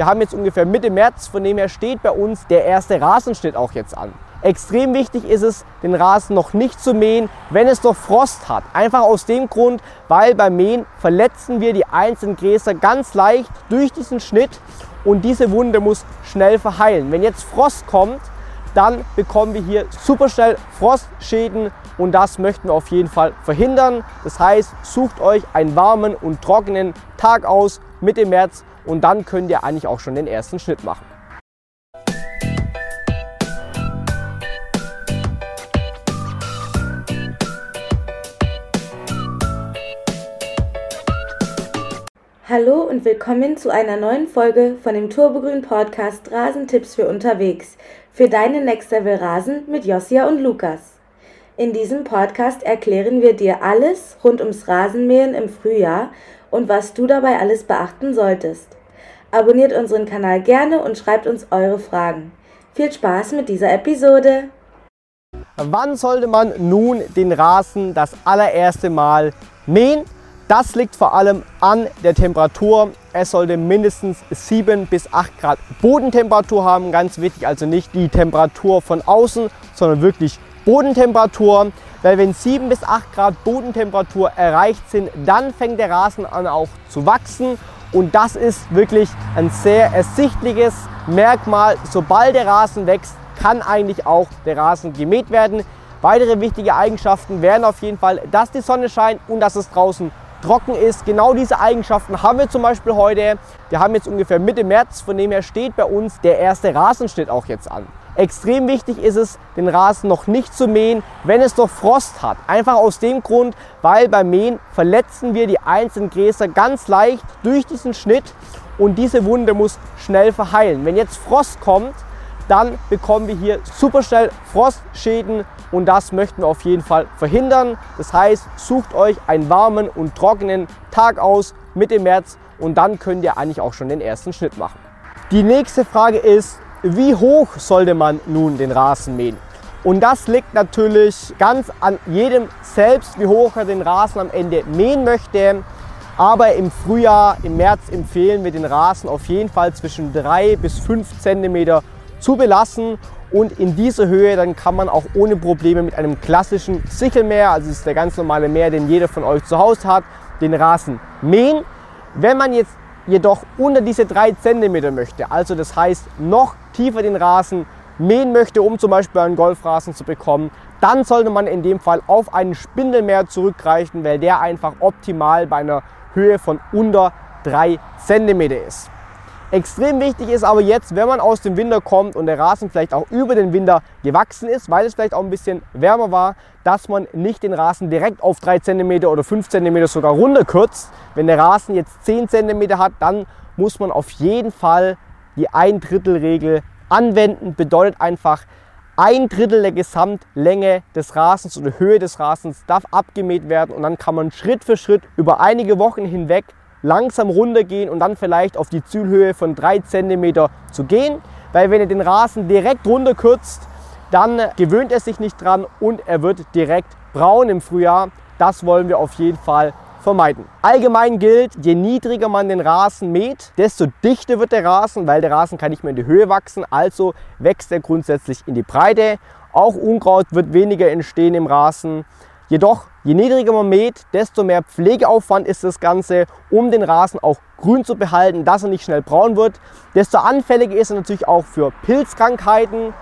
Wir haben jetzt ungefähr Mitte März, von dem her steht bei uns der erste Rasenschnitt auch jetzt an. Extrem wichtig ist es, den Rasen noch nicht zu mähen, wenn es noch Frost hat. Einfach aus dem Grund, weil beim Mähen verletzen wir die einzelnen Gräser ganz leicht durch diesen Schnitt und diese Wunde muss schnell verheilen. Wenn jetzt Frost kommt, dann bekommen wir hier super schnell Frostschäden und das möchten wir auf jeden Fall verhindern. Das heißt, sucht euch einen warmen und trockenen Tag aus Mitte März und dann könnt ihr eigentlich auch schon den ersten Schnitt machen. Hallo und willkommen zu einer neuen Folge von dem Turbogrün Podcast Rasentipps für unterwegs für deinen Next Level Rasen mit Josia und Lukas. In diesem Podcast erklären wir dir alles rund ums Rasenmähen im Frühjahr und was du dabei alles beachten solltest. Abonniert unseren Kanal gerne und schreibt uns eure Fragen. Viel Spaß mit dieser Episode! Wann sollte man nun den Rasen das allererste Mal mähen? Das liegt vor allem an der Temperatur. Es sollte mindestens 7 bis 8 Grad Bodentemperatur haben. Ganz wichtig, also nicht die Temperatur von außen, sondern wirklich Bodentemperatur. Weil wenn 7 bis 8 Grad Bodentemperatur erreicht sind, dann fängt der Rasen an auch zu wachsen. Und das ist wirklich ein sehr ersichtliches Merkmal. Sobald der Rasen wächst, kann eigentlich auch der Rasen gemäht werden. Weitere wichtige Eigenschaften wären auf jeden Fall, dass die Sonne scheint und dass es draußen trocken ist. Genau diese Eigenschaften haben wir zum Beispiel heute. Wir haben jetzt ungefähr Mitte März, von dem her steht bei uns der erste Rasenschnitt auch jetzt an. Extrem wichtig ist es, den Rasen noch nicht zu mähen, wenn es noch Frost hat. Einfach aus dem Grund, weil beim Mähen verletzen wir die einzelnen Gräser ganz leicht durch diesen Schnitt und diese Wunde muss schnell verheilen. Wenn jetzt Frost kommt, dann bekommen wir hier super schnell Frostschäden und das möchten wir auf jeden Fall verhindern. Das heißt, sucht euch einen warmen und trockenen Tag aus Mitte März und dann könnt ihr eigentlich auch schon den ersten Schnitt machen. Die nächste Frage ist, wie hoch sollte man nun den Rasen mähen? Und das liegt natürlich ganz an jedem selbst, wie hoch er den Rasen am Ende mähen möchte. Aber im Frühjahr, im März empfehlen wir den Rasen auf jeden Fall zwischen 3 bis 5 cm zu belassen. Und in dieser Höhe dann kann man auch ohne Probleme mit einem klassischen Sichelmäher, also das ist der ganz normale Mäher, den jeder von euch zu Hause hat, den Rasen mähen. Wenn man jetzt jedoch unter diese 3 cm möchte, also das heißt noch tiefer den Rasen mähen möchte, um zum Beispiel einen Golfrasen zu bekommen, dann sollte man in dem Fall auf einen Spindelmäher zurückgreifen, weil der einfach optimal bei einer Höhe von unter 3 cm ist. Extrem wichtig ist aber jetzt, wenn man aus dem Winter kommt und der Rasen vielleicht auch über den Winter gewachsen ist, weil es vielleicht auch ein bisschen wärmer war, dass man nicht den Rasen direkt auf 3 cm oder 5 cm sogar runterkürzt. Wenn der Rasen jetzt 10 cm hat, dann muss man auf jeden Fall die ein Drittel Regel anwenden. Bedeutet einfach, ein Drittel der Gesamtlänge des Rasens oder Höhe des Rasens darf abgemäht werden und dann kann man Schritt für Schritt über einige Wochen hinweg langsam runtergehen und dann vielleicht auf die Zielhöhe von 3 cm zu gehen. Weil wenn ihr den Rasen direkt runterkürzt, dann gewöhnt er sich nicht dran und er wird direkt braun im Frühjahr. Das wollen wir auf jeden Fall vermeiden. Allgemein gilt, je niedriger man den Rasen mäht, desto dichter wird der Rasen, weil der Rasen kann nicht mehr in die Höhe wachsen, also wächst er grundsätzlich in die Breite. Auch Unkraut wird weniger entstehen im Rasen. Jedoch, je niedriger man mäht, desto mehr Pflegeaufwand ist das Ganze, um den Rasen auch grün zu behalten, dass er nicht schnell braun wird. Desto anfälliger ist er natürlich auch für Pilzkrankheiten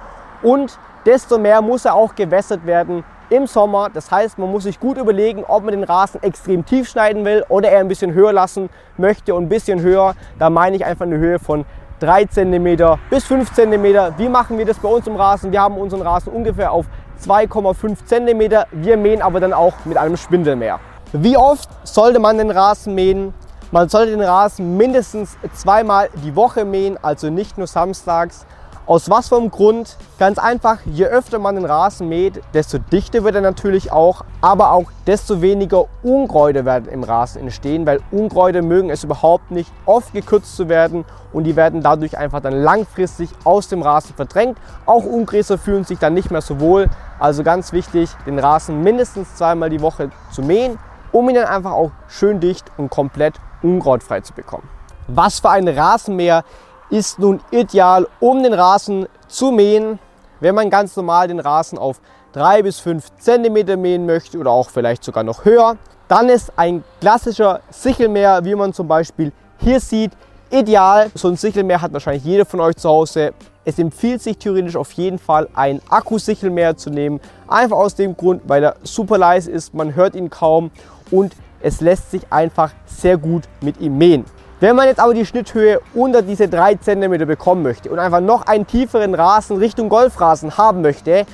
und desto mehr muss er auch gewässert werden im Sommer. Das heißt, man muss sich gut überlegen, ob man den Rasen extrem tief schneiden will oder er ein bisschen höher lassen möchte und ein bisschen höher. Da meine ich einfach eine Höhe von 3 cm bis 5 cm. Wie machen wir das bei uns im Rasen? Wir haben unseren Rasen ungefähr auf 2,5 cm. Wir mähen aber dann auch mit einem Spindelmäher. Wie oft sollte man den Rasen mähen? Man sollte den Rasen mindestens zweimal die Woche mähen, also nicht nur samstags. Aus was für einem Grund? Ganz einfach, je öfter man den Rasen mäht, desto dichter wird er natürlich auch, aber auch desto weniger Unkräuter werden im Rasen entstehen, weil Unkräuter mögen es überhaupt nicht, oft gekürzt zu werden und die werden dadurch einfach dann langfristig aus dem Rasen verdrängt. Auch Ungräser fühlen sich dann nicht mehr so wohl. Also ganz wichtig, den Rasen mindestens zweimal die Woche zu mähen, um ihn dann einfach auch schön dicht und komplett unkrautfrei zu bekommen. Was für ein Rasenmäher ist nun ideal, um den Rasen zu mähen. Wenn man ganz normal den Rasen auf 3 bis 5 cm mähen möchte oder auch vielleicht sogar noch höher, dann ist ein klassischer Sichelmäher, wie man zum Beispiel hier sieht, ideal. So ein Sichelmäher hat wahrscheinlich jeder von euch zu Hause. Es empfiehlt sich theoretisch auf jeden Fall ein Akkusichelmäher zu nehmen. Einfach aus dem Grund, weil er super leise ist, man hört ihn kaum und es lässt sich einfach sehr gut mit ihm mähen. Wenn man jetzt aber die Schnitthöhe unter diese 3 cm bekommen möchte und einfach noch einen tieferen Rasen Richtung Golfrasen haben möchte,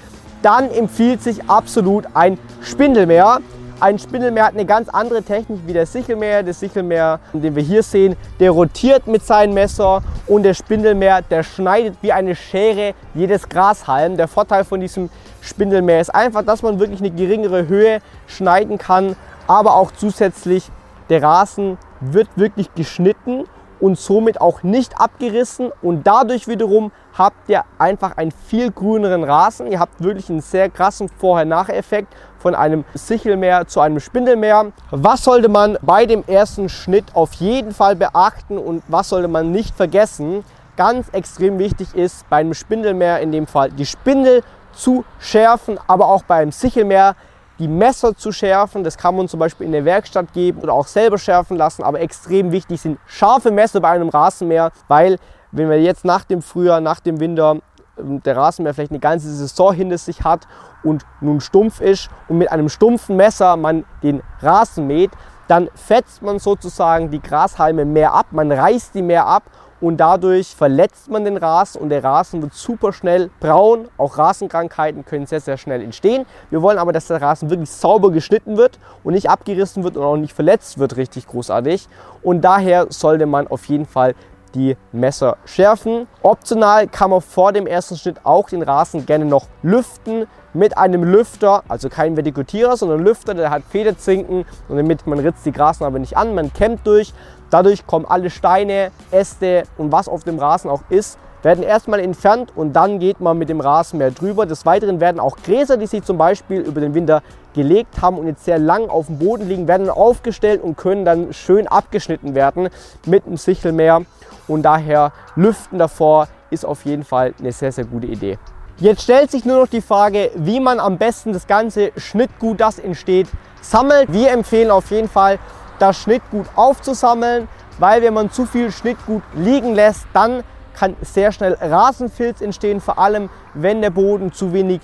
dann empfiehlt sich absolut ein Spindelmäher. Ein Spindelmäher hat eine ganz andere Technik wie der Sichelmäher. Der Sichelmäher, den wir hier sehen, der rotiert mit seinem Messer und der Spindelmäher, der schneidet wie eine Schere jedes Grashalm. Der Vorteil von diesem Spindelmäher ist einfach, dass man wirklich eine geringere Höhe schneiden kann, aber auch zusätzlich der Rasen wird wirklich geschnitten und somit auch nicht abgerissen und dadurch wiederum habt ihr einfach einen viel grüneren Rasen. Ihr habt wirklich einen sehr krassen Vorher-Nachher-Effekt von einem Sichelmäher zu einem Spindelmäher. Was sollte man bei dem ersten Schnitt auf jeden Fall beachten und was sollte man nicht vergessen? Ganz extrem wichtig ist bei einem Spindelmäher in dem Fall die Spindel zu schärfen, aber auch beim Sichelmäher die Messer zu schärfen. Das kann man zum Beispiel in der Werkstatt geben oder auch selber schärfen lassen. Aber extrem wichtig sind scharfe Messer bei einem Rasenmäher, weil wenn wir jetzt nach dem Frühjahr, nach dem Winter ähm, der Rasenmäher vielleicht eine ganze Saison hinter sich hat und nun stumpf ist und mit einem stumpfen Messer man den Rasen mäht, dann fetzt man sozusagen die Grashalme mehr ab, man reißt die mehr ab und dadurch verletzt man den Rasen und der Rasen wird super schnell braun. Auch Rasenkrankheiten können sehr, sehr schnell entstehen. Wir wollen aber, dass der Rasen wirklich sauber geschnitten wird und nicht abgerissen wird und auch nicht verletzt wird, richtig großartig. Und daher sollte man auf jeden Fall die Messer schärfen. Optional kann man vor dem ersten Schnitt auch den Rasen gerne noch lüften mit einem Lüfter, also kein Vertikutierer, sondern Lüfter, der hat Federzinken und damit man ritzt die Grasnarbe nicht an, man kämmt durch. Dadurch kommen alle Steine, Äste und was auf dem Rasen auch ist, werden erstmal entfernt und dann geht man mit dem Rasenmäher drüber. Des Weiteren werden auch Gräser, die sich zum Beispiel über den Winter gelegt haben und jetzt sehr lang auf dem Boden liegen, werden aufgestellt und können dann schön abgeschnitten werden mit dem Sichelmäher. Und daher Lüften davor ist auf jeden Fall eine sehr, sehr gute Idee. Jetzt stellt sich nur noch die Frage, wie man am besten das ganze Schnittgut, das entsteht, sammelt. Wir empfehlen auf jeden Fall, das Schnittgut aufzusammeln, weil wenn man zu viel Schnittgut liegen lässt, dann kann sehr schnell Rasenfilz entstehen, vor allem wenn der Boden zu wenig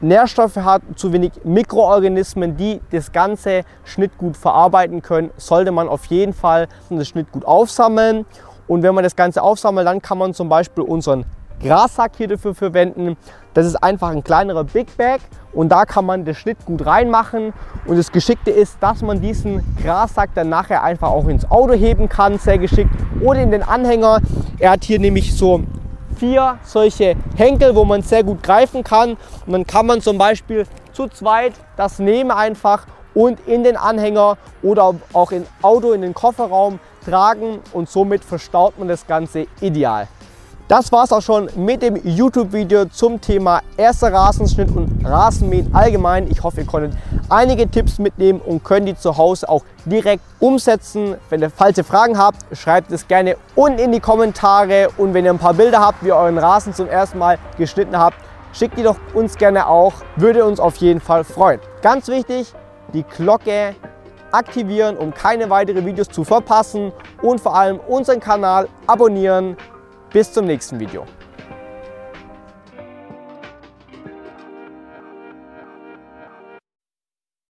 Nährstoffe hat, zu wenig Mikroorganismen, die das ganze Schnittgut verarbeiten können, sollte man auf jeden Fall das Schnittgut aufsammeln. Und wenn man das Ganze aufsammelt, dann kann man zum Beispiel unseren Grassack hier dafür verwenden. Das ist einfach ein kleinerer Big Bag und da kann man das Schnittgut reinmachen. Und das Geschickte ist, dass man diesen Grassack dann nachher einfach auch ins Auto heben kann, sehr geschickt, oder in den Anhänger. Er hat hier nämlich so vier solche Henkel, wo man sehr gut greifen kann. Und dann kann man zum Beispiel zu zweit das nehmen einfach und in den Anhänger oder auch im Auto in den Kofferraum tragen und somit verstaut man das Ganze ideal. Das war es auch schon mit dem YouTube-Video zum Thema erster Rasenschnitt und Rasenmähen allgemein. Ich hoffe, ihr konntet einige Tipps mitnehmen und könnt die zu Hause auch direkt umsetzen. Wenn ihr falsche Fragen habt, schreibt es gerne unten in die Kommentare. Und wenn ihr ein paar Bilder habt, wie ihr euren Rasen zum ersten Mal geschnitten habt, schickt die doch uns gerne auch. Würde uns auf jeden Fall freuen. Ganz wichtig, die Glocke aktivieren, um keine weiteren Videos zu verpassen und vor allem unseren Kanal abonnieren. Bis zum nächsten Video.